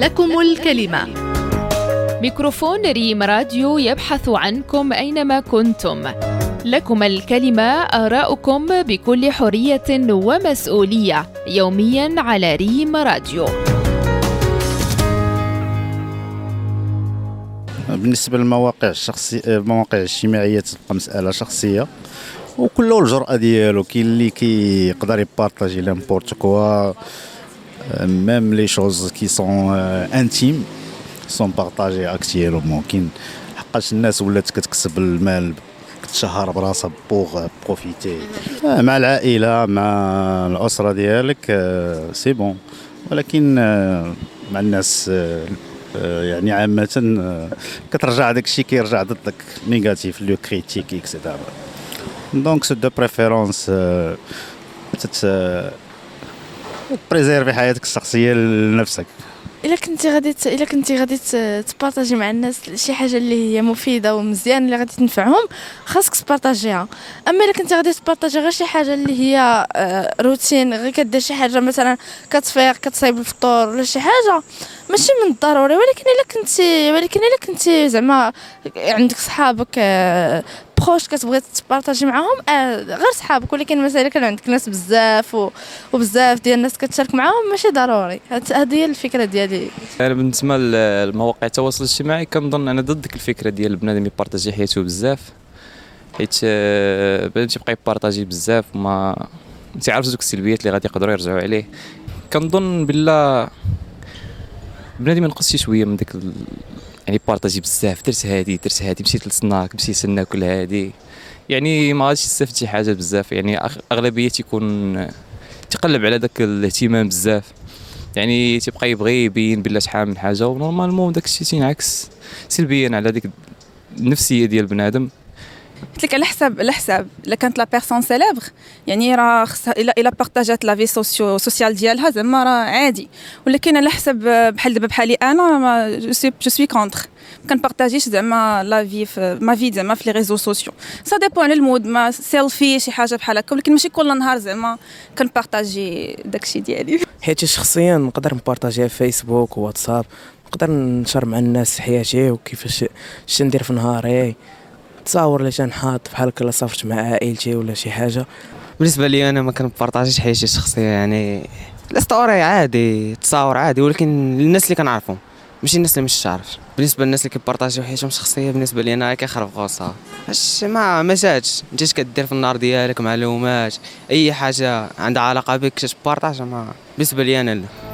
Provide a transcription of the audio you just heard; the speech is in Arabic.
لكم الكلمة. ميكروفون ريم راديو يبحث عنكم أينما كنتم. لكم الكلمة آراؤكم بكل حرية ومسؤولية يوميا على ريم راديو. بالنسبة للمواقع الشخصيه المواقع الاجتماعية تبقى مسألة شخصية. وكل له الجرأة ديالو كاين اللي كيقدر يبارطاجي n'importe quoi. même les choses qui sont intimes sont partagées actuellement كاين حقاش الناس ولات كتكسب المال كتشهر براسها pour profiter مع العائله مع الاسره ديالك c'est bon ولكن مع الناس يعني عامة كترجع داك الشيء كيرجع ضدك négatif les critiques et cetera donc de préférence préserver حياتك الشخصية لنفسك إلا كنتي غادي. إلا كنتي غادي تبارطاجي مع الناس شي حاجة اللي هي مفيدة ومزيان اللي غادي تنفعهم خاصك تبارطاجيها أما إلا كنتي غادي تبارطاجي غير شي حاجة اللي هي روتين غير كدير شي حاجة مثلا كتفيق كتصايب الفطور ولا شي حاجة ماشي من الضروري ولكن إلا كنتي ولكن إلا كنتي زعما عندك صحابك proches كتبغي تبارطاجي معاهم آه غير صحابك ولكن مثلا كان عندك ناس بزاف و... وبزاف ديال الناس كتشارك معاهم ماشي ضروري. هذه هي الفكرة ديالي أنا بالنسبة لمواقع التواصل الاجتماعي كنظن أنا ضد ديك الفكرة ديال بنادم يبارطاجي حياته بزاف. حيت بنادم تيبقى يبارطاجي بزاف ما تيعرفش دوك السلبيات اللي غادي يقدروا يرجعوا عليه. كنظن بلا بنادم ينقص شي شوية من ديك يعني بارطاجي بزاف درت هادي درت هادي مشيت للسناك مشيت ناكل هادي. يعني ما غاديش تستافد شي حاجة بزاف يعني أغلبية تيكون تقلب على داك الاهتمام بزاف. يعني تيبقى يبغي يبين بلا شحال من حاجة و normalement داك الشيء تينعكس سلبيا على ديك النفسية ديال بنادم. قلت لك على حساب على حساب. إلا كانت la personne célèbre يعني راه خصها الا إلا بارطاجات la vie sociaux sociale ديالها زعما راه عادي. ولكن على حسب بحال دابا بحالي أنا je suis contre كنبارطاجيش زعما لا في ما في زعما في les réseaux sociaux ça dépend على ال mood ما سيلفي شي حاجة بحال هكا. ولكن ماشي كل نهار زعما كنبارطاجي داكشي ديالي. حياتي شخصيا نقدر نبارطاجيها في فيسبوك وواتساب نقدر نشر مع الناس حياتي وكيفاش اش ندير في نهاري. تصاور اللي تنحط بحال هكا سافرت مع عائلتي ولا شي حاجة؟ بالنسبة لي أنا ما كنبارطاجيش حياتي الشخصية يعني ال story عادي تصاور عادي ولكن للناس اللي كنعرفهم ماشي الناس اللي مش تعرفش بالنسبة للناس اللي كيبارطاجيو حياتهم الشخصية بالنسبة لي أنا كيخرب غوصها اش ما ما جاتش. انت كدير في النهار ديالك معلومات أي حاجة عندها علاقة بك تبارطاج ما بالنسبة لي أنا لا.